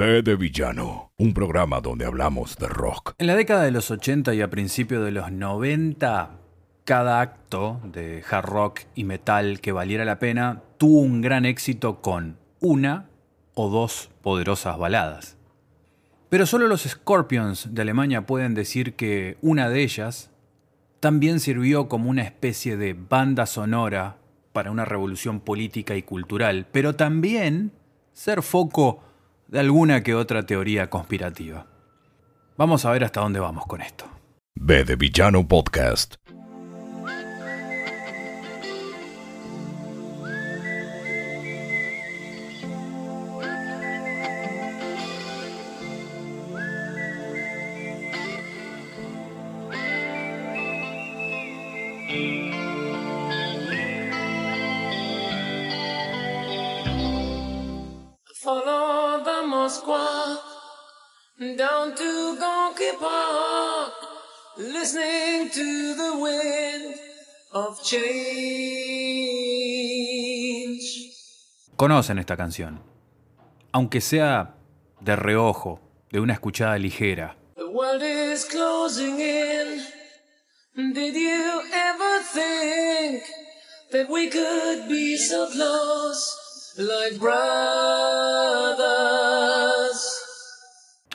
De Villano, un programa donde hablamos de rock. En la década de los 80 y a principios de los 90, cada acto de hard rock y metal que valiera la pena tuvo un gran éxito con una o dos poderosas baladas. Pero solo los Scorpions de Alemania pueden decir que una de ellas también sirvió como una especie de banda sonora para una revolución política y cultural, pero también ser foco de alguna que otra teoría conspirativa. Vamos a ver hasta dónde vamos con esto. Villano Podcast. Down to Gonky Park, listening to the wind of change. Conocen esta canción, aunque sea de reojo, de una escuchada ligera. The world is closing in. Did you ever think that we could be so close, like brothers?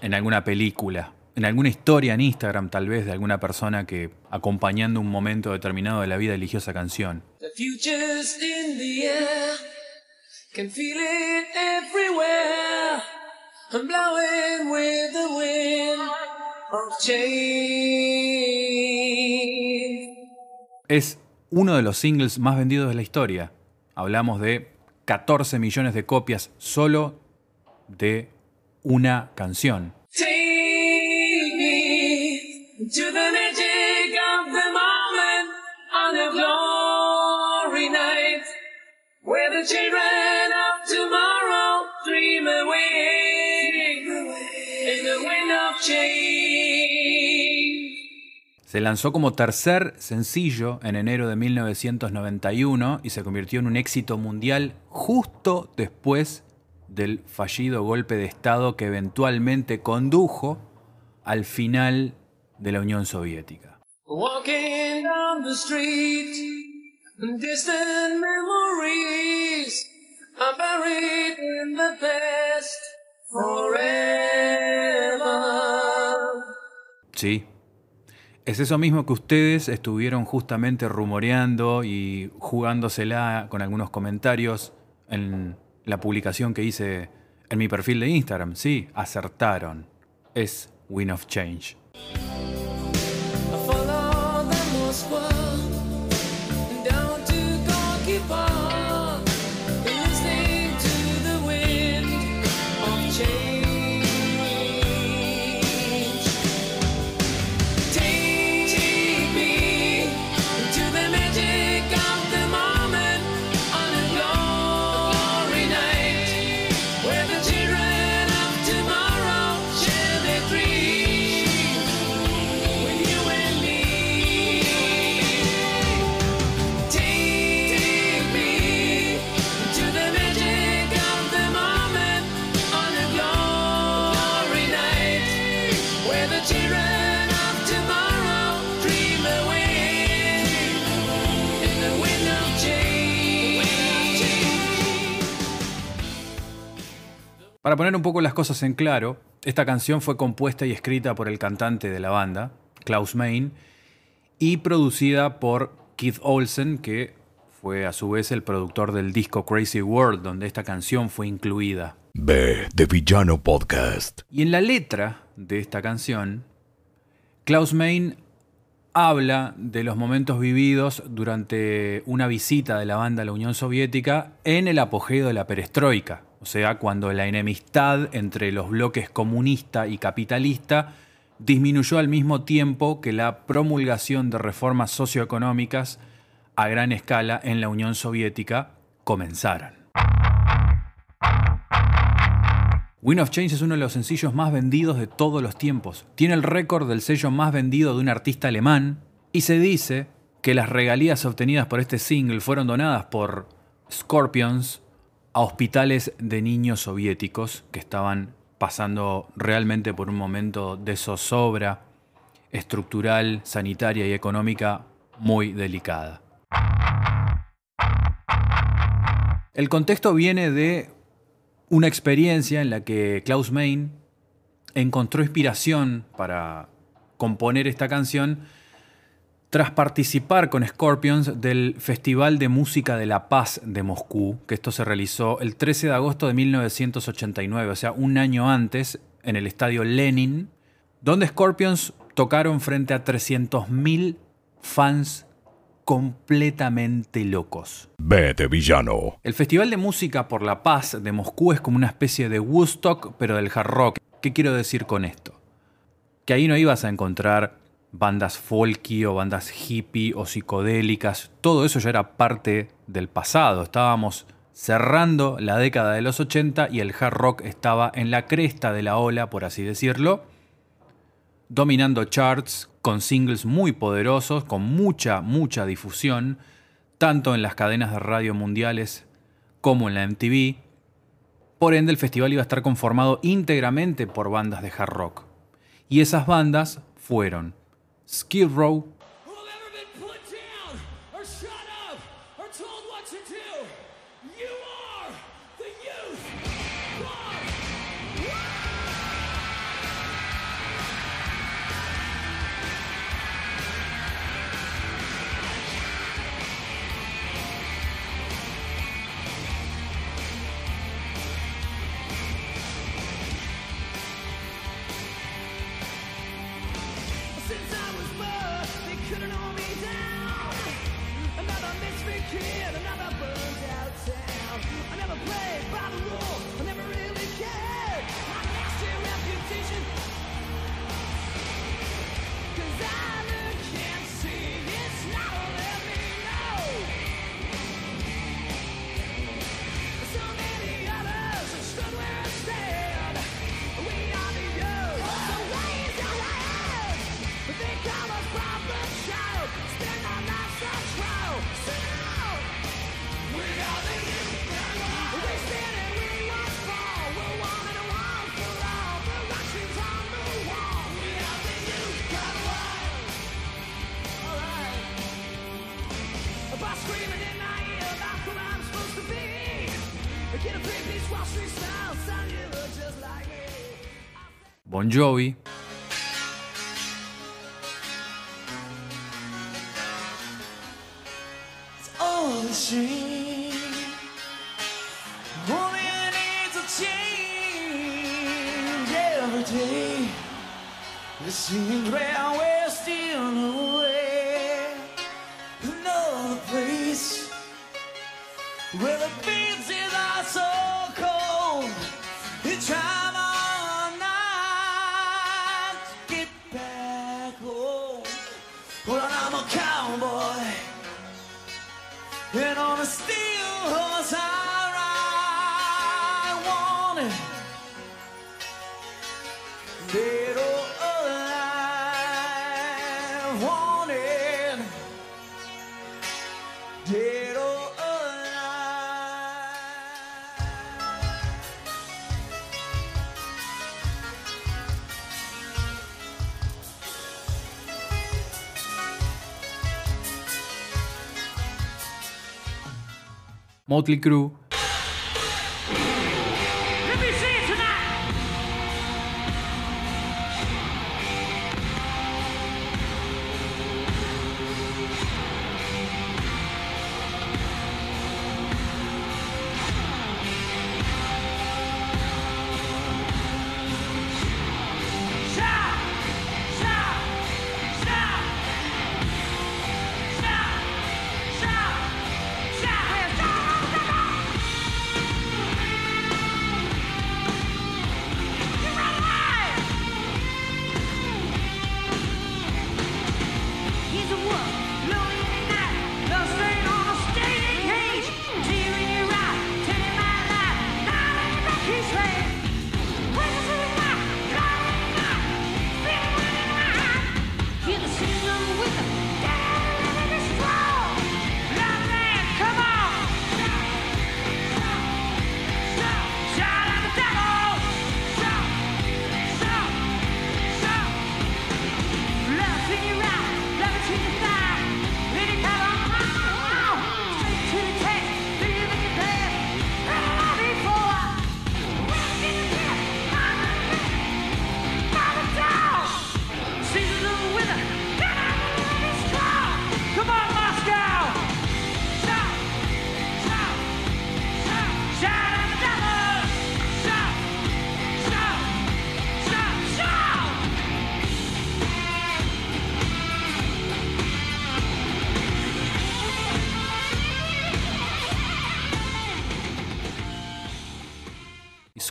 En alguna película, en alguna historia en Instagram tal vez de alguna persona que acompañando un momento determinado de la vida eligió esa canción. The future's in the air, can feel it everywhere. I'm blowing with the wind of change. Es uno de los singles más vendidos de la historia. Hablamos de 14 millones de copias solo de una canción. Se lanzó como tercer sencillo en enero de 1991 y se convirtió en un éxito mundial justo después del fallido golpe de Estado que eventualmente condujo al final de la Unión Soviética. Walking down the street, distant memories are buried in the past forever. Sí. Es eso mismo que ustedes estuvieron justamente rumoreando y jugándosela con algunos comentarios en la publicación que hice en mi perfil de Instagram. Sí, acertaron. Es Win of Change. Para poner un poco las cosas en claro, esta canción fue compuesta y escrita por el cantante de la banda, Klaus Main, y producida por Keith Olsen, que fue a su vez el productor del disco Crazy World, donde esta canción fue incluida. B de Villano Podcast. Y en la letra de esta canción, Klaus Main habla de los momentos vividos durante una visita de la banda a la Unión Soviética en el apogeo de la perestroika, o sea, cuando la enemistad entre los bloques comunista y capitalista disminuyó al mismo tiempo que la promulgación de reformas socioeconómicas a gran escala en la Unión Soviética comenzaron. Wind of Change es uno de los sencillos más vendidos de todos los tiempos. Tiene el récord del sello más vendido de un artista alemán y se dice que las regalías obtenidas por este single fueron donadas por Scorpions a hospitales de niños soviéticos que estaban pasando realmente por un momento de zozobra estructural, sanitaria y económica muy delicada. El contexto viene de una experiencia en la que Klaus Main encontró inspiración para componer esta canción tras participar con Scorpions del Festival de Música de la Paz de Moscú, que esto se realizó el 13 de agosto de 1989, o sea, un año antes, en el estadio Lenin, donde Scorpions tocaron frente a 300.000 fans completamente locos. Vete, villano. El Festival de Música por la Paz de Moscú es como una especie de Woodstock, pero del hard rock. ¿Qué quiero decir con esto? Que ahí no ibas a encontrar bandas folky o bandas hippie o psicodélicas. Todo eso ya era parte del pasado. Estábamos cerrando la década de los 80 y el hard rock estaba en la cresta de la ola, por así decirlo, dominando charts con singles muy poderosos, con mucha, mucha difusión, tanto en las cadenas de radio mundiales como en la MTV. Por ende, el festival iba a estar conformado íntegramente por bandas de hard rock. Y esas bandas fueron Skid Row, kid, another burned out town. I never played by the rules, Jovi, Motley Crue,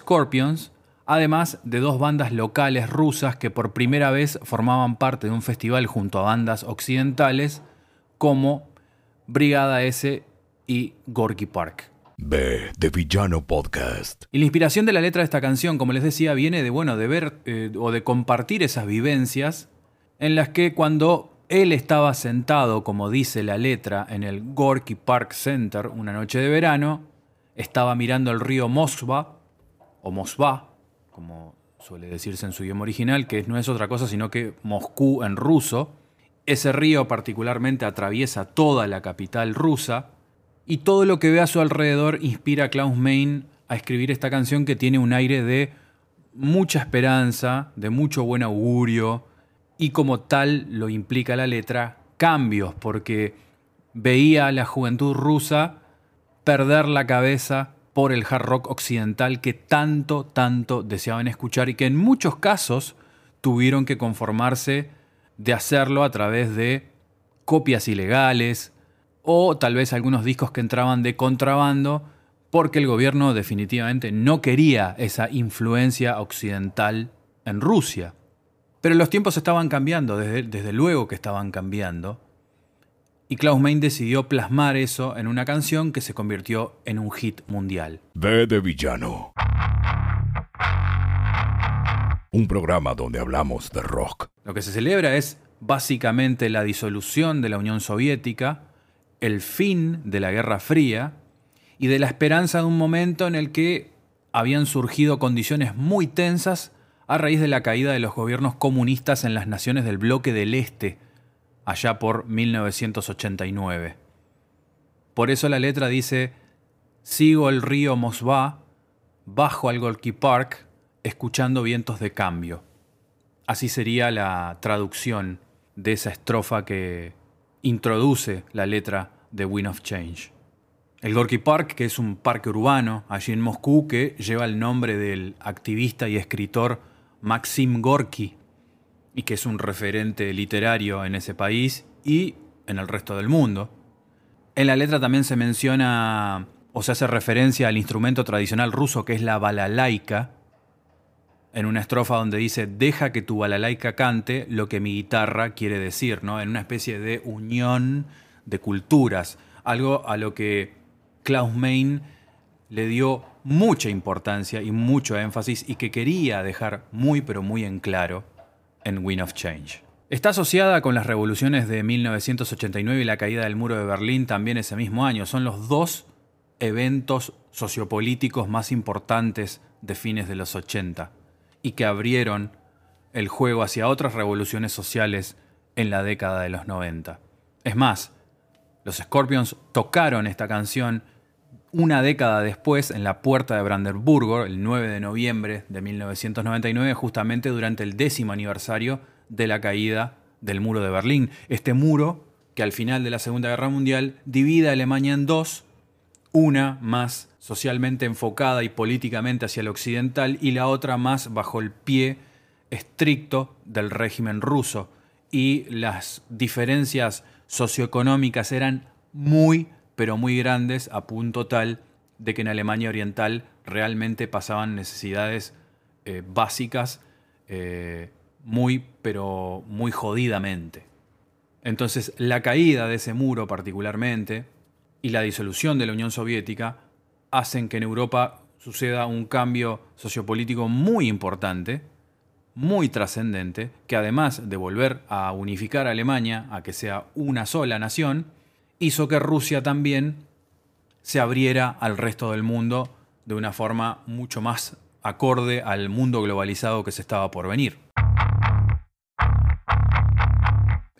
Scorpions, además de dos bandas locales rusas que por primera vez formaban parte de un festival junto a bandas occidentales como Brigada S y Gorky Park. B de Villano Podcast. Y la inspiración de la letra de esta canción, como les decía, viene de, bueno, de ver eh, o de compartir esas vivencias en las que cuando él estaba sentado, como dice la letra, en el Gorky Park Center una noche de verano, estaba mirando el río Moskva, o Moskva, como suele decirse en su idioma original, que no es otra cosa sino que Moscú en ruso. Ese río particularmente atraviesa toda la capital rusa y todo lo que ve a su alrededor inspira a Klaus Main a escribir esta canción que tiene un aire de mucha esperanza, de mucho buen augurio y como tal lo implica la letra, cambios, porque veía a la juventud rusa perder la cabeza por el hard rock occidental que tanto, tanto deseaban escuchar y que en muchos casos tuvieron que conformarse de hacerlo a través de copias ilegales o tal vez algunos discos que entraban de contrabando porque el gobierno definitivamente no quería esa influencia occidental en Rusia. Pero los tiempos estaban cambiando, desde, desde luego que estaban cambiando. Y Klaus Main decidió plasmar eso en una canción que se convirtió en un hit mundial. B de Villano. Un programa donde hablamos de rock. Lo que se celebra es básicamente la disolución de la Unión Soviética, el fin de la Guerra Fría y de la esperanza de un momento en el que habían surgido condiciones muy tensas a raíz de la caída de los gobiernos comunistas en las naciones del bloque del Este, allá por 1989. Por eso la letra dice, sigo el río Mosvá, bajo al Gorky Park, escuchando vientos de cambio. Así sería la traducción de esa estrofa que introduce la letra de Wind of Change. El Gorky Park, que es un parque urbano allí en Moscú, que lleva el nombre del activista y escritor Maxim Gorky, y que es un referente literario en ese país y en el resto del mundo. En la letra también se menciona o se hace referencia al instrumento tradicional ruso que es la balalaika, en una estrofa donde dice, deja que tu balalaika cante lo que mi guitarra quiere decir, ¿no? en una especie de unión de culturas, algo a lo que Klaus Main le dio mucha importancia y mucho énfasis y que quería dejar muy pero muy en claro en Wind of Change. Está asociada con las revoluciones de 1989 y la caída del muro de Berlín también ese mismo año. Son los dos eventos sociopolíticos más importantes de fines de los 80 y que abrieron el juego hacia otras revoluciones sociales en la década de los 90. Es más, los Scorpions tocaron esta canción una década después en la puerta de Brandenburgo, el 9 de noviembre de 1999, justamente durante el décimo aniversario de la caída del muro de Berlín. Este muro que al final de la Segunda Guerra Mundial divide a Alemania en dos, una más socialmente enfocada y políticamente hacia el occidental y la otra más bajo el pie estricto del régimen ruso. Y las diferencias socioeconómicas eran muy, pero muy grandes a punto tal de que en Alemania Oriental realmente pasaban necesidades eh, básicas eh, muy, pero muy jodidamente. Entonces, la caída de ese muro particularmente y la disolución de la Unión Soviética hacen que en Europa suceda un cambio sociopolítico muy importante, muy trascendente, que además de volver a unificar a Alemania, a que sea una sola nación, hizo que Rusia también se abriera al resto del mundo de una forma mucho más acorde al mundo globalizado que se estaba por venir.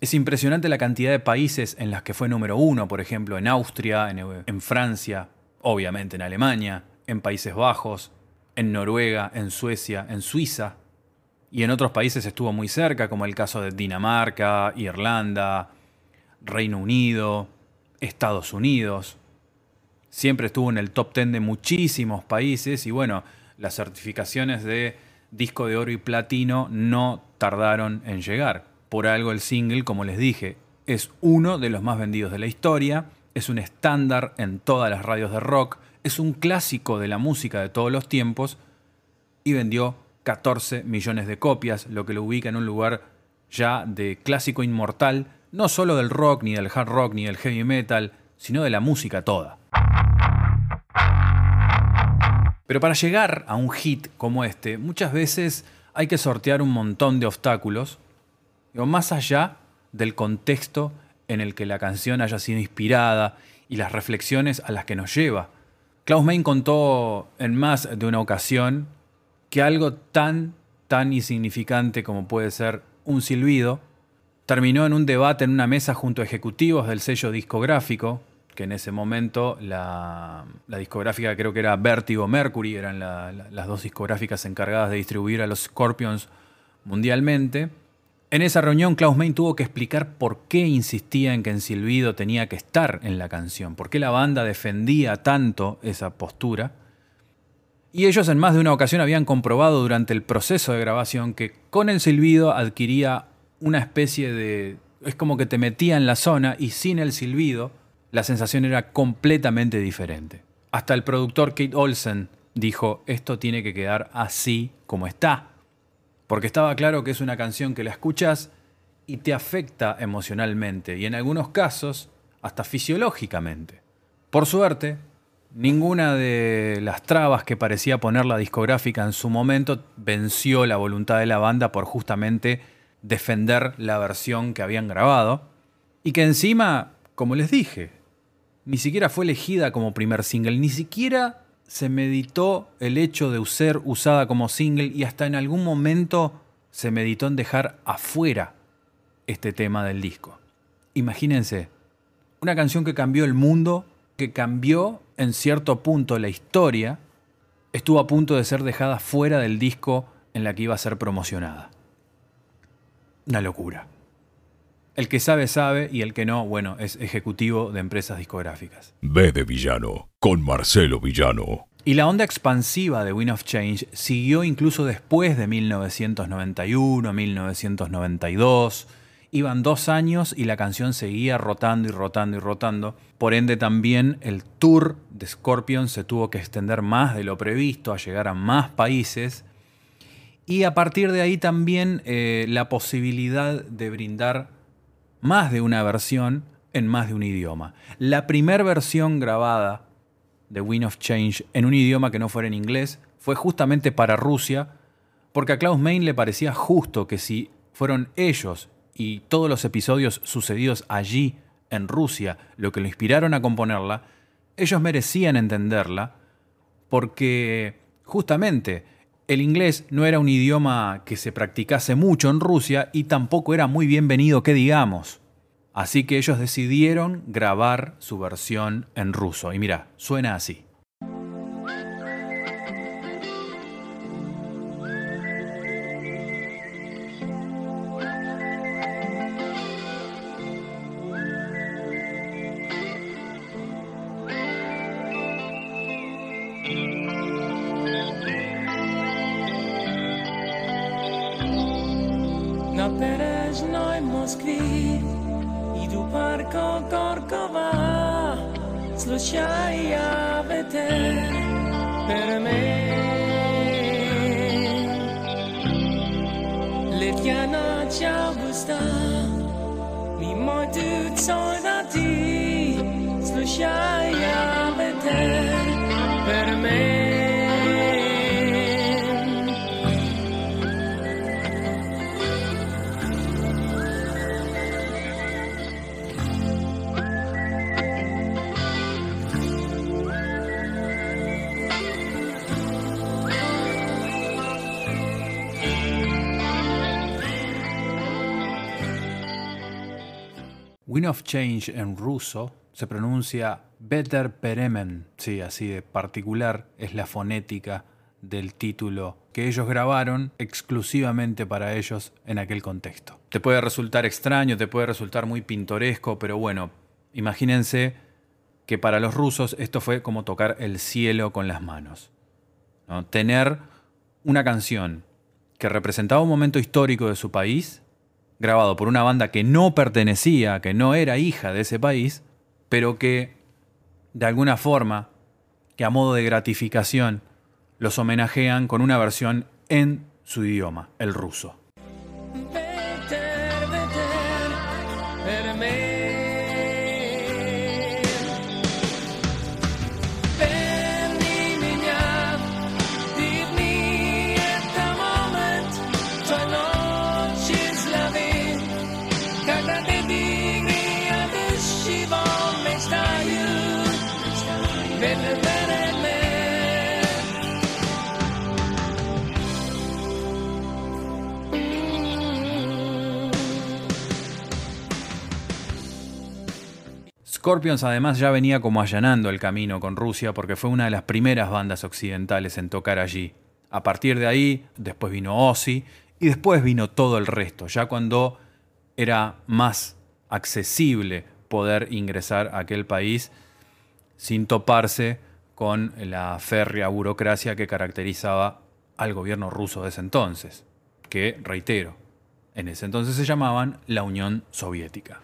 Es impresionante la cantidad de países en las que fue número uno, por ejemplo, en Austria, en, en, Francia, obviamente en Alemania, en Países Bajos, en Noruega, en Suecia, en Suiza. Y en otros países estuvo muy cerca, como el caso de Dinamarca, Irlanda, Reino Unido, Estados Unidos. Siempre estuvo en el top 10 de muchísimos países y bueno, las certificaciones de disco de oro y platino no tardaron en llegar. Por algo el single, como les dije, es uno de los más vendidos de la historia, es un estándar en todas las radios de rock, es un clásico de la música de todos los tiempos y vendió 14 millones de copias, lo que lo ubica en un lugar ya de clásico inmortal, no solo del rock, ni del hard rock, ni del heavy metal, sino de la música toda. Pero para llegar a un hit como este, muchas veces hay que sortear un montón de obstáculos, digo, más allá del contexto en el que la canción haya sido inspirada y las reflexiones a las que nos lleva. Klaus Main contó en más de una ocasión que algo tan, tan insignificante como puede ser un silbido, terminó en un debate en una mesa junto a ejecutivos del sello discográfico, que en ese momento la, discográfica creo que era Vertigo Mercury, eran la- la- las dos discográficas encargadas de distribuir a los Scorpions mundialmente. En esa reunión Klaus Main tuvo que explicar por qué insistía en que en Silbido tenía que estar en la canción, por qué la banda defendía tanto esa postura. Y ellos en más de una ocasión habían comprobado durante el proceso de grabación que con el silbido adquiría una especie de... es como que te metía en la zona y sin el silbido la sensación era completamente diferente. Hasta el productor Kate Olsen dijo, esto tiene que quedar así como está. Porque estaba claro que es una canción que la escuchas y te afecta emocionalmente y en algunos casos hasta fisiológicamente. Por suerte, ninguna de las trabas que parecía poner la discográfica en su momento venció la voluntad de la banda por justamente defender la versión que habían grabado y que encima, como les dije, ni siquiera fue elegida como primer single, ni siquiera se meditó el hecho de ser usada como single y hasta en algún momento se meditó en dejar afuera este tema del disco. Imagínense, una canción que cambió el mundo, que cambió en cierto punto la historia, estuvo a punto de ser dejada fuera del disco en la que iba a ser promocionada. Una locura. El que sabe sabe y el que no, bueno, es ejecutivo de empresas discográficas. B de Villano, con Marcelo Villano. Y la onda expansiva de Wind of Change siguió incluso después de 1991, 1992. Iban dos años y la canción seguía rotando y rotando y rotando. Por ende también el tour de Scorpion se tuvo que extender más de lo previsto, a llegar a más países. Y a partir de ahí también eh, la posibilidad de brindar más de una versión en más de un idioma. La primera versión grabada de Wind of Change en un idioma que no fuera en inglés fue justamente para Rusia, porque a Klaus Main le parecía justo que si fueron ellos y todos los episodios sucedidos allí en Rusia lo que lo inspiraron a componerla, ellos merecían entenderla, porque justamente el inglés no era un idioma que se practicase mucho en Rusia y tampoco era muy bienvenido que digamos. Así que ellos decidieron grabar su versión en ruso. Y mira, suena así. 就这样。Of Change en ruso se pronuncia Better Peremen. Sí, así de particular es la fonética del título que ellos grabaron exclusivamente para ellos en aquel contexto. Te puede resultar extraño, te puede resultar muy pintoresco, pero bueno, imagínense que para los rusos esto fue como tocar el cielo con las manos. ¿no? Tener una canción que representaba un momento histórico de su país, grabado por una banda que no pertenecía, que no era hija de ese país, pero que de alguna forma, que a modo de gratificación, los homenajean con una versión en su idioma, el ruso. Scorpions además ya venía como allanando el camino con Rusia porque fue una de las primeras bandas occidentales en tocar allí. A partir de ahí, después vino Ozzy y después vino todo el resto, ya cuando era más accesible poder ingresar a aquel país sin toparse con la férrea burocracia que caracterizaba al gobierno ruso de ese entonces, que, reitero, en ese entonces se llamaban la Unión Soviética.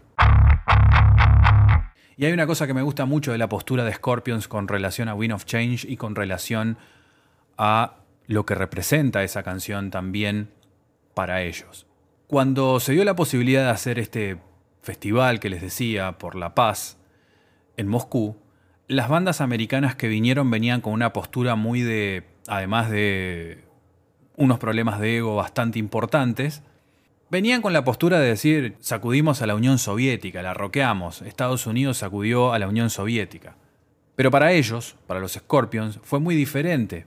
Y hay una cosa que me gusta mucho de la postura de Scorpions con relación a Wind of Change y con relación a lo que representa esa canción también para ellos. Cuando se dio la posibilidad de hacer este festival que les decía por la paz en Moscú, las bandas americanas que vinieron venían con una postura muy de, además de unos problemas de ego bastante importantes, Venían con la postura de decir, sacudimos a la Unión Soviética, la roqueamos, Estados Unidos sacudió a la Unión Soviética. Pero para ellos, para los Scorpions, fue muy diferente,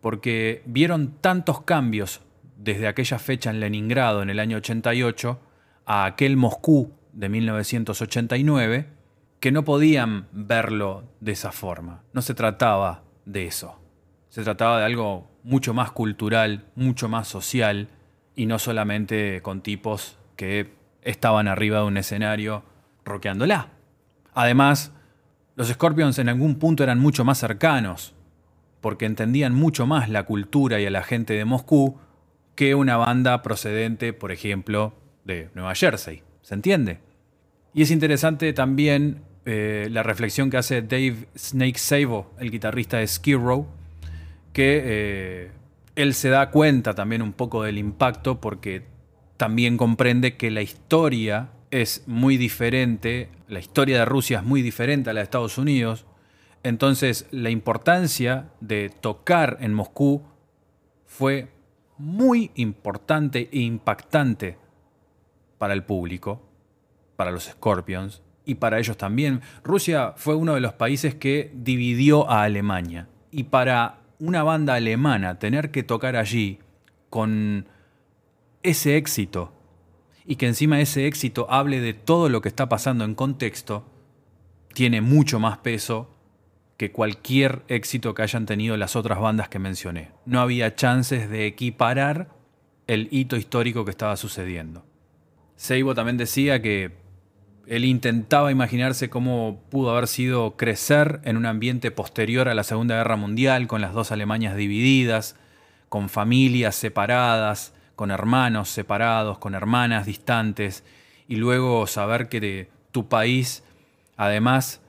porque vieron tantos cambios desde aquella fecha en Leningrado en el año 88 a aquel Moscú de 1989, que no podían verlo de esa forma. No se trataba de eso. Se trataba de algo mucho más cultural, mucho más social, y no solamente con tipos que estaban arriba de un escenario roqueándola. Además, los Scorpions en algún punto eran mucho más cercanos, porque entendían mucho más la cultura y a la gente de Moscú que una banda procedente, por ejemplo, de Nueva Jersey. ¿Se entiende? Y es interesante también eh, la reflexión que hace Dave Snake Sabo, el guitarrista de Skid Row, que eh, él se da cuenta también un poco del impacto porque también comprende que la historia es muy diferente, la historia de Rusia es muy diferente a la de Estados Unidos, entonces la importancia de tocar en Moscú fue muy importante e impactante para el público, para los Scorpions y para ellos también. Rusia fue uno de los países que dividió a Alemania y para una banda alemana tener que tocar allí con ese éxito y que encima ese éxito hable de todo lo que está pasando en contexto, tiene mucho más peso que cualquier éxito que hayan tenido las otras bandas que mencioné. No había chances de equiparar el hito histórico que estaba sucediendo. Seibo también decía que él intentaba imaginarse cómo pudo haber sido crecer en un ambiente posterior a la Segunda Guerra Mundial, con las dos Alemanias divididas, con familias separadas, con hermanos separados, con hermanas distantes, y luego saber que tu país además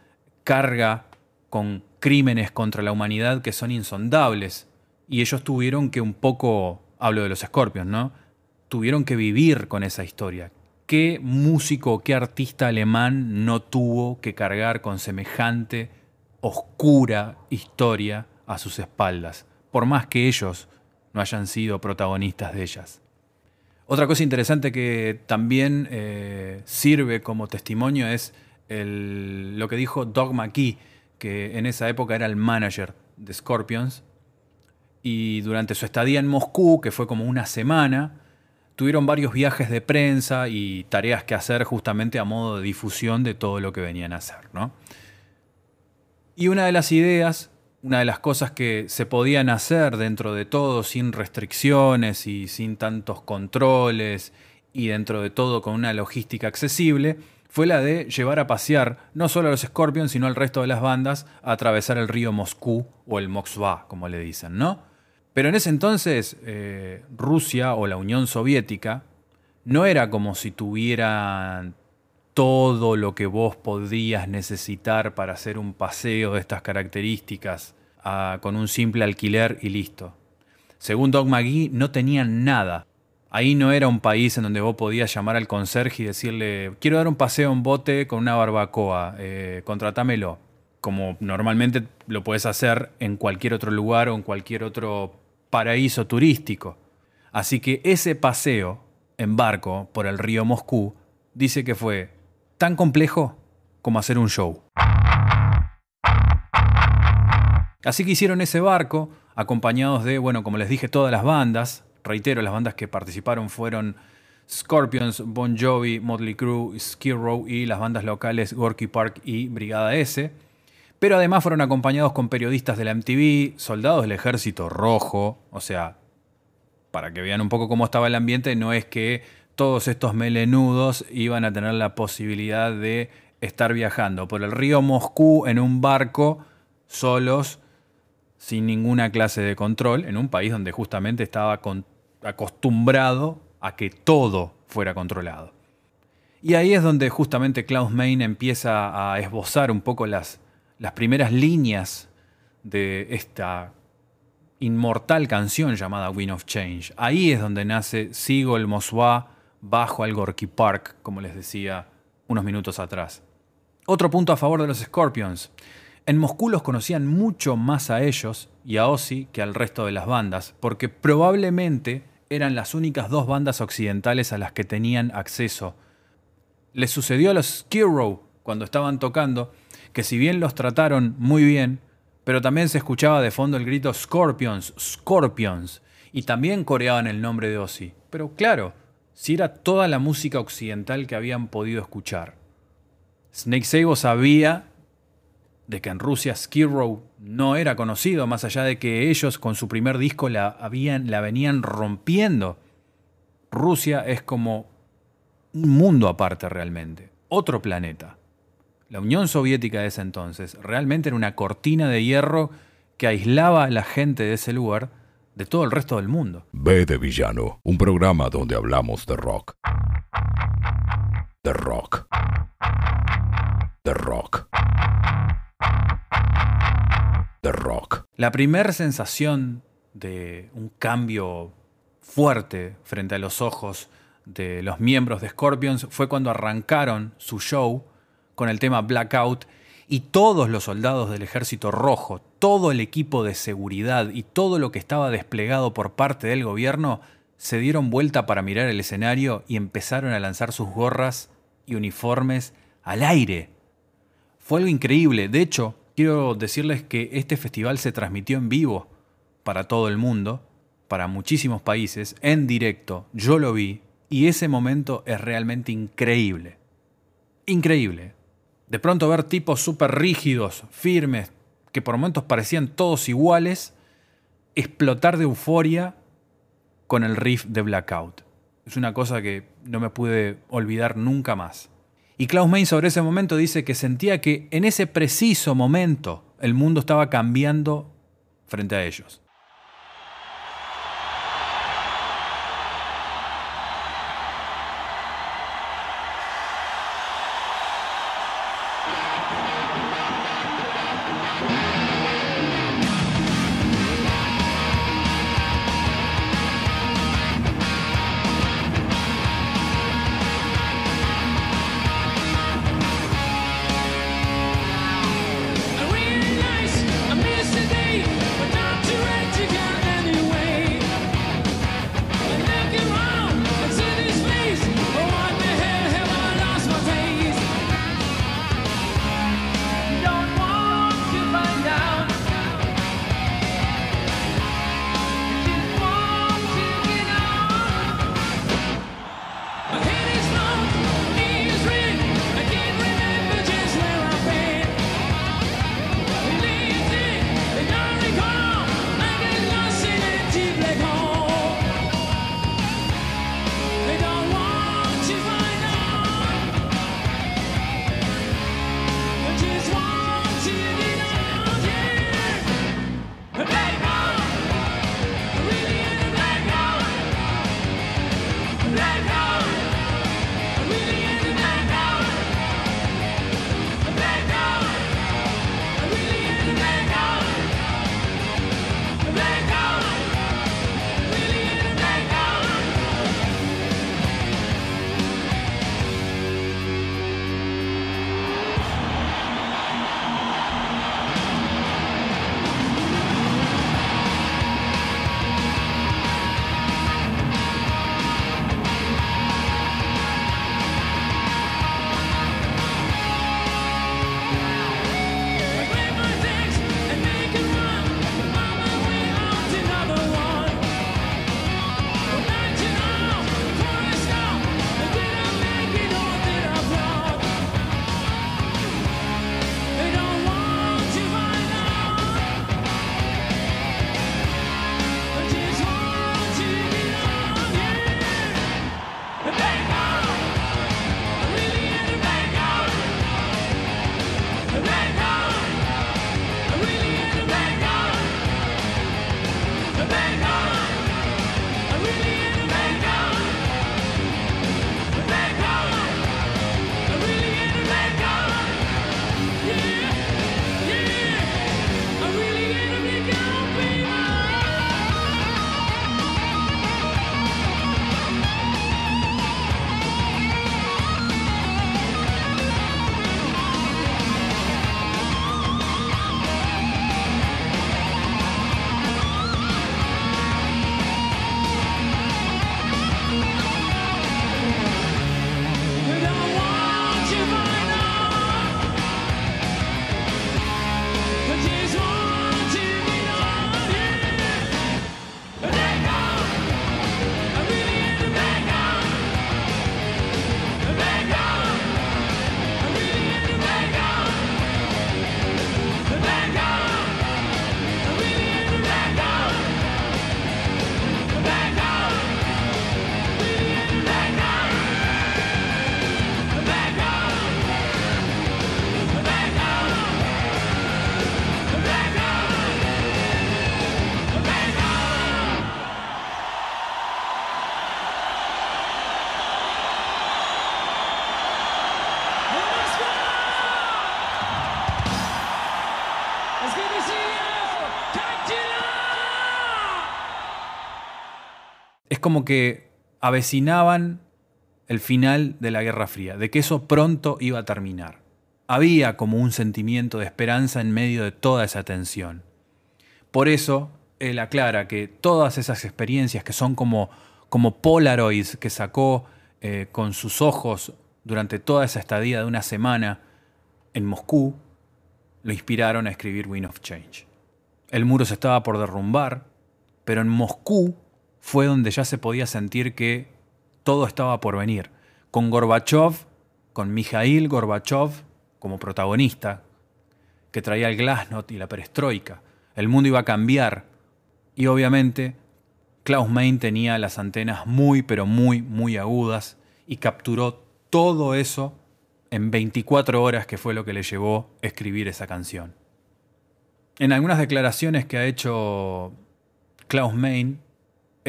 carga con crímenes contra la humanidad que son insondables. Y ellos tuvieron que un poco, hablo de los Scorpions, ¿no? Tuvieron que vivir con esa historia. ¿Qué músico, qué artista alemán no tuvo que cargar con semejante oscura historia a sus espaldas, por más que ellos no hayan sido protagonistas de ellas? Otra cosa interesante que también eh, sirve como testimonio es lo que dijo Doug McKee, que en esa época era el manager de Scorpions. Y durante su estadía en Moscú, que fue como una semana, tuvieron varios viajes de prensa y tareas que hacer justamente a modo de difusión de todo lo que venían a hacer. ¿no? Y una de las ideas, una de las cosas que se podían hacer dentro de todo sin restricciones y sin tantos controles y dentro de todo con una logística accesible, fue la de llevar a pasear no solo a los Scorpions, sino al resto de las bandas a atravesar el río Moscú o el Moskva, como le dicen, ¿no? Pero en ese entonces eh, Rusia o la Unión Soviética no era como si tuvieran todo lo que vos podrías necesitar para hacer un paseo de estas características ah, con un simple alquiler y listo. Según Doug McGee, no tenían nada. Ahí no era un país en donde vos podías llamar al conserje y decirle, quiero dar un paseo en bote con una barbacoa, eh, contratámelo. Como normalmente lo puedes hacer en cualquier otro lugar o en cualquier otro paraíso turístico. Así que ese paseo en barco por el río Moscú dice que fue tan complejo como hacer un show. Así que hicieron ese barco, acompañados de, bueno, como les dije, todas las bandas. Reitero, las bandas que participaron fueron Scorpions, Bon Jovi, Motley Crue, Skid Row y las bandas locales Gorky Park y Brigada S. Pero además fueron acompañados con periodistas de la MTV, soldados del Ejército Rojo, o sea, para que vean un poco cómo estaba el ambiente, no es que todos estos melenudos iban a tener la posibilidad de estar viajando por el río Moscú en un barco solos, sin ninguna clase de control, en un país donde justamente estaba acostumbrado a que todo fuera controlado. Y ahí es donde justamente Klaus Main empieza a esbozar un poco las, las primeras líneas de esta inmortal canción llamada Wind of Change. Ahí es donde nace Sigo el Moswa bajo al Gorky Park, como les decía unos minutos atrás. Otro punto a favor de los Scorpions. En Moscú los conocían mucho más a ellos y a Ozzy que al resto de las bandas, porque probablemente eran las únicas dos bandas occidentales a las que tenían acceso. Les sucedió a los Skid cuando estaban tocando, que si bien los trataron muy bien, pero también se escuchaba de fondo el grito Scorpions, Scorpions, y también coreaban el nombre de Ozzy. Pero claro, si era toda la música occidental que habían podido escuchar. Snake Sabo sabía de que en Rusia Skid Row no era conocido, más allá de que ellos con su primer disco la, habían, la venían rompiendo. Rusia es como un mundo aparte realmente, otro planeta. La Unión Soviética de ese entonces realmente era una cortina de hierro que aislaba a la gente de ese lugar de todo el resto del mundo. B de Villano, un programa donde hablamos de rock. De rock. De rock. De rock. La primera sensación de un cambio fuerte frente a los ojos de los miembros de Scorpions fue cuando arrancaron su show con el tema Blackout y todos los soldados del ejército rojo, todo el equipo de seguridad y todo lo que estaba desplegado por parte del gobierno se dieron vuelta para mirar el escenario y empezaron a lanzar sus gorras y uniformes al aire. Fue algo increíble. De hecho, quiero decirles que este festival se transmitió en vivo para todo el mundo, para muchísimos países, en directo. Yo lo vi y ese momento es realmente increíble. Increíble. De pronto ver tipos súper rígidos, firmes, que por momentos parecían todos iguales, explotar de euforia con el riff de Blackout. Es una cosa que no me pude olvidar nunca más. Y Klaus Main sobre ese momento dice que sentía que en ese preciso momento el mundo estaba cambiando frente a ellos. Es como que avecinaban el final de la Guerra Fría, de que eso pronto iba a terminar. Había como un sentimiento de esperanza en medio de toda esa tensión. Por eso, él aclara que todas esas experiencias que son como, como Polaroids que sacó eh, con sus ojos durante toda esa estadía de una semana en Moscú, lo inspiraron a escribir Wind of Change. El muro se estaba por derrumbar, pero en Moscú fue donde ya se podía sentir que todo estaba por venir. Con Gorbachev, con Mikhail Gorbachev como protagonista, que traía el glasnost y la perestroika. El mundo iba a cambiar. Y obviamente Klaus Main tenía las antenas muy, pero muy, muy agudas y capturó todo eso en 24 horas, que fue lo que le llevó a escribir esa canción. En algunas declaraciones que ha hecho Klaus Main,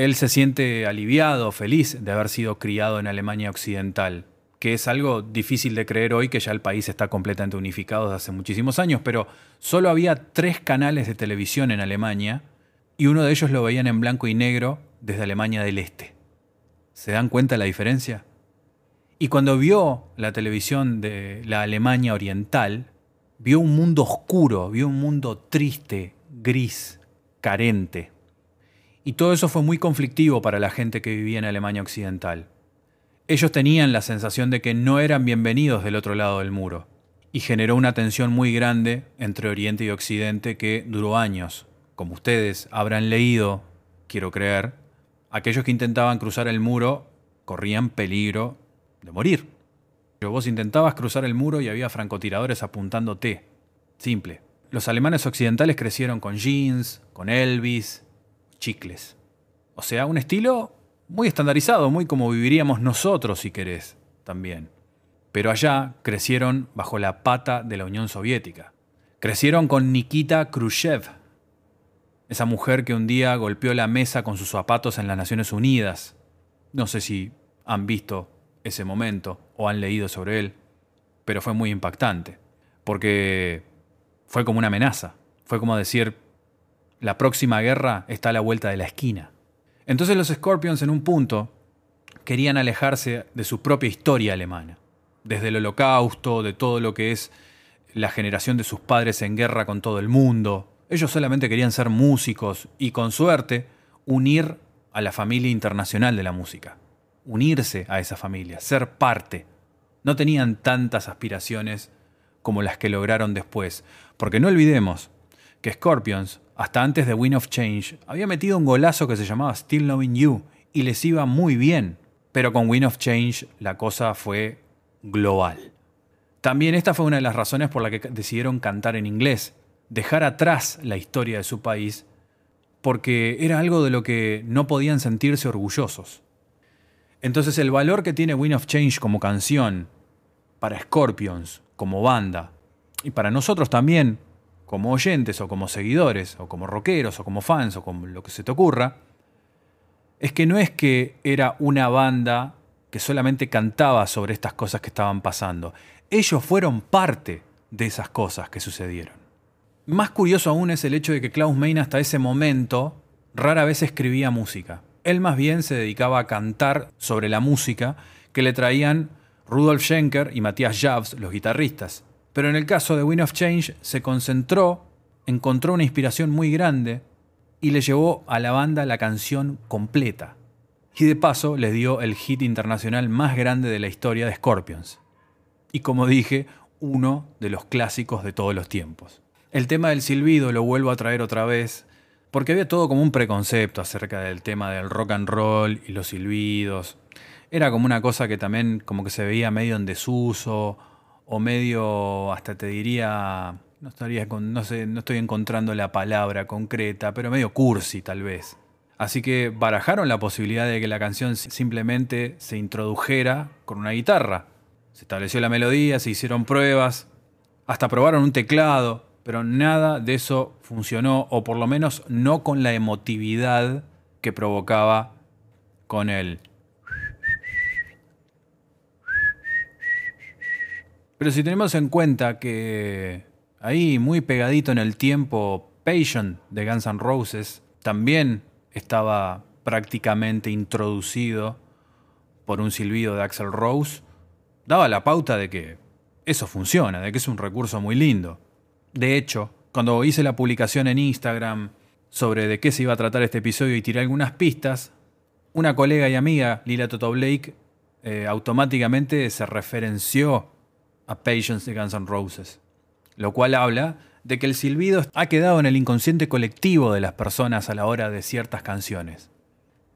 él se siente aliviado, feliz de haber sido criado en Alemania Occidental, que es algo difícil de creer hoy que ya el país está completamente unificado desde hace muchísimos años, pero solo había tres canales de televisión en Alemania y uno de ellos lo veían en blanco y negro desde Alemania del Este. ¿Se dan cuenta la diferencia? Y cuando vio la televisión de la Alemania Oriental, vio un mundo oscuro, vio un mundo triste, gris, carente. Y todo eso fue muy conflictivo para la gente que vivía en Alemania Occidental. Ellos tenían la sensación de que no eran bienvenidos del otro lado del muro, y generó una tensión muy grande entre Oriente y Occidente que duró años. Como ustedes habrán leído, quiero creer, aquellos que intentaban cruzar el muro corrían peligro de morir. Pero vos intentabas cruzar el muro y había francotiradores apuntándote. Simple. Los alemanes occidentales crecieron con jeans, con Elvis, chicles. O sea, un estilo muy estandarizado, muy como viviríamos nosotros, si querés, también. Pero allá crecieron bajo la pata de la Unión Soviética. Crecieron con Nikita Khrushchev, esa mujer que un día golpeó la mesa con sus zapatos en las Naciones Unidas. No sé si han visto ese momento o han leído sobre él, pero fue muy impactante, porque fue como una amenaza, fue como decir, la próxima guerra está a la vuelta de la esquina. Entonces los Scorpions en un punto querían alejarse de su propia historia alemana, desde el holocausto, de todo lo que es la generación de sus padres en guerra con todo el mundo. Ellos solamente querían ser músicos y con suerte unir a la familia internacional de la música, unirse a esa familia, ser parte. No tenían tantas aspiraciones como las que lograron después, porque no olvidemos que Scorpions, hasta antes de Win of Change, había metido un golazo que se llamaba Still Loving You y les iba muy bien, pero con Win of Change la cosa fue global. También esta fue una de las razones por la que decidieron cantar en inglés, dejar atrás la historia de su país, porque era algo de lo que no podían sentirse orgullosos. Entonces el valor que tiene Win of Change como canción, para Scorpions, como banda, y para nosotros también, como oyentes o como seguidores o como rockeros o como fans o como lo que se te ocurra, es que no es que era una banda que solamente cantaba sobre estas cosas que estaban pasando. Ellos fueron parte de esas cosas que sucedieron. Más curioso aún es el hecho de que Klaus Meine hasta ese momento rara vez escribía música. Él más bien se dedicaba a cantar sobre la música que le traían Rudolf Schenker y Matthias Javs, los guitarristas. Pero en el caso de Wind of Change se concentró, encontró una inspiración muy grande y le llevó a la banda la canción completa. Y de paso les dio el hit internacional más grande de la historia de Scorpions. Y como dije, uno de los clásicos de todos los tiempos. El tema del silbido lo vuelvo a traer otra vez, porque había todo como un preconcepto acerca del tema del rock and roll y los silbidos. Era como una cosa que también como que se veía medio en desuso, o medio, hasta te diría, no, estaría con- no, sé, no estoy encontrando la palabra concreta, pero medio cursi tal vez. Así que barajaron la posibilidad de que la canción simplemente se introdujera con una guitarra. Se estableció la melodía, se hicieron pruebas, hasta probaron un teclado, pero nada de eso funcionó, o por lo menos no con la emotividad que provocaba con el... Pero si tenemos en cuenta que ahí muy pegadito en el tiempo, Patient de Guns N' Roses también estaba prácticamente introducido por un silbido de Axel Rose, daba la pauta de que eso funciona, de que es un recurso muy lindo. De hecho, cuando hice la publicación en Instagram sobre de qué se iba a tratar este episodio y tiré algunas pistas, una colega y amiga, Lila Toto Blake, eh, automáticamente se referenció a Patience de Guns N' Roses, lo cual habla de que el silbido ha quedado en el inconsciente colectivo de las personas a la hora de ciertas canciones.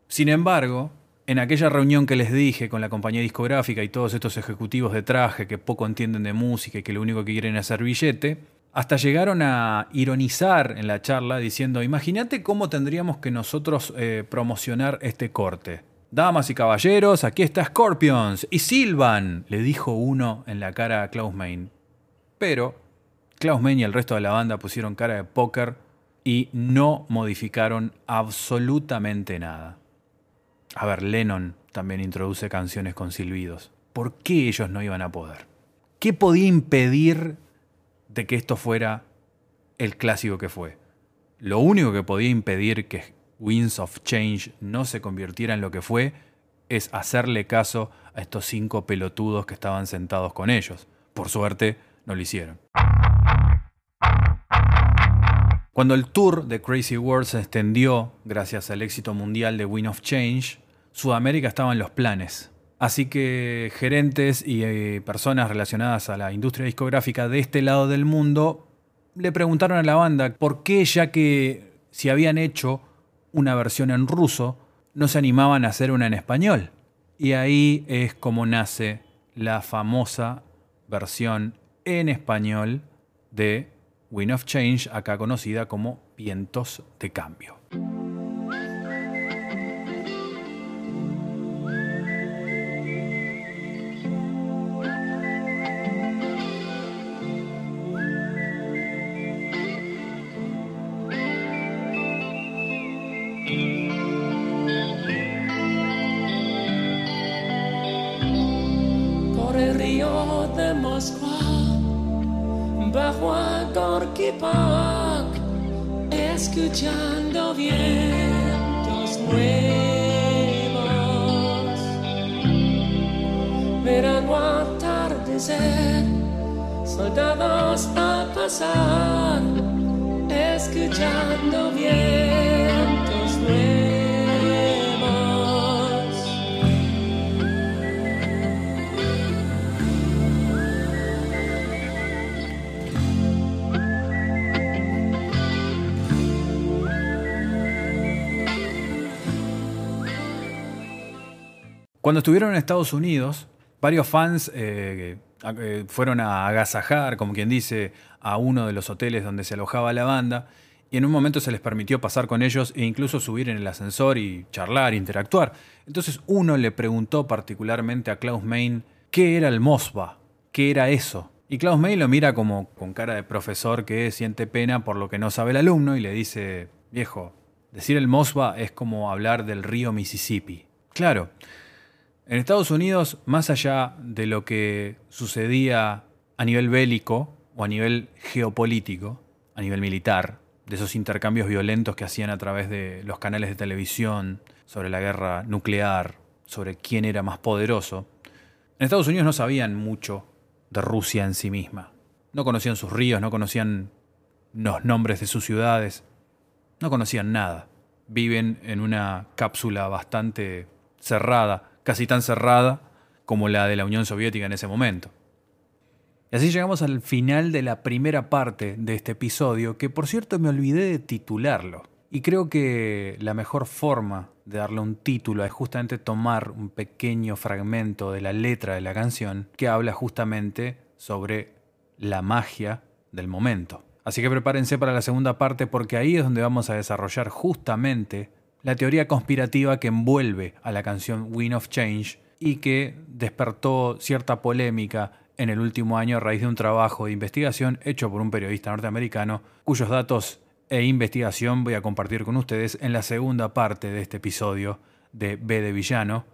Sin embargo, en aquella reunión que les dije con la compañía discográfica y todos estos ejecutivos de traje que poco entienden de música y que lo único que quieren es hacer billete, hasta llegaron a ironizar en la charla diciendo, imagínate cómo tendríamos que nosotros eh, promocionar este corte. Damas y caballeros, aquí está Scorpions y Silvan, le dijo uno en la cara a Klaus Meine. Pero Klaus Meine y el resto de la banda pusieron cara de póker y no modificaron absolutamente nada. A ver, Lennon también introduce canciones con silbidos. ¿Por qué ellos no iban a poder? ¿Qué podía impedir de que esto fuera el clásico que fue? Lo único que podía impedir que Winds of Change no se convirtiera en lo que fue es hacerle caso a estos cinco pelotudos que estaban sentados con ellos. Por suerte, no lo hicieron. Cuando el tour de Crazy World se extendió, gracias al éxito mundial de Wind of Change, Sudamérica estaba en los planes. Así que gerentes y eh, personas relacionadas a la industria discográfica de este lado del mundo le preguntaron a la banda por qué, ya que si habían hecho una versión en ruso, no se animaban a hacer una en español. Y ahí es como nace la famosa versión en español de Wind of Change, acá conocida como Vientos de Cambio. Gorky Park, escuchando vientos nuevos. Verano atardecer, soldados a pasar, escuchando vientos Cuando estuvieron en Estados Unidos, varios fans eh, eh, fueron a agasajar, como quien dice, a uno de los hoteles donde se alojaba la banda, y en un momento se les permitió pasar con ellos e incluso subir en el ascensor y charlar, interactuar. Entonces uno le preguntó particularmente a Klaus Main qué era el Mosba, qué era eso. Y Klaus May lo mira como con cara de profesor que siente pena por lo que no sabe el alumno y le dice, viejo, decir el Mosba es como hablar del río Mississippi. Claro, en Estados Unidos, más allá de lo que sucedía a nivel bélico o a nivel geopolítico, a nivel militar, de esos intercambios violentos que hacían a través de los canales de televisión sobre la guerra nuclear, sobre quién era más poderoso, en Estados Unidos no sabían mucho de Rusia en sí misma. No conocían sus ríos, no conocían los nombres de sus ciudades, no conocían nada. Viven en una cápsula bastante cerrada, casi tan cerrada como la de la Unión Soviética en ese momento. Y así llegamos al final de la primera parte de este episodio, que por cierto me olvidé de titularlo. Y creo que la mejor forma de darle un título es justamente tomar un pequeño fragmento de la letra de la canción que habla justamente sobre la magia del momento. Así que prepárense para la segunda parte porque ahí es donde vamos a desarrollar justamente la teoría conspirativa que envuelve a la canción Wind of Change y que despertó cierta polémica en el último año a raíz de un trabajo de investigación hecho por un periodista norteamericano cuyos datos e investigación voy a compartir con ustedes en la segunda parte de este episodio de B de Villano,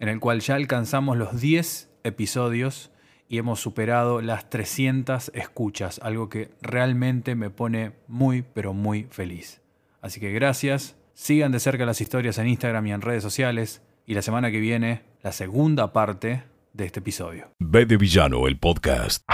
en el cual ya alcanzamos los 10 episodios y hemos superado las 300 escuchas, algo que realmente me pone muy, pero muy feliz. Así que gracias, Sigan de cerca las historias en Instagram y en redes sociales. Y la semana que viene, la segunda parte de este episodio. Ve de Villano, el podcast.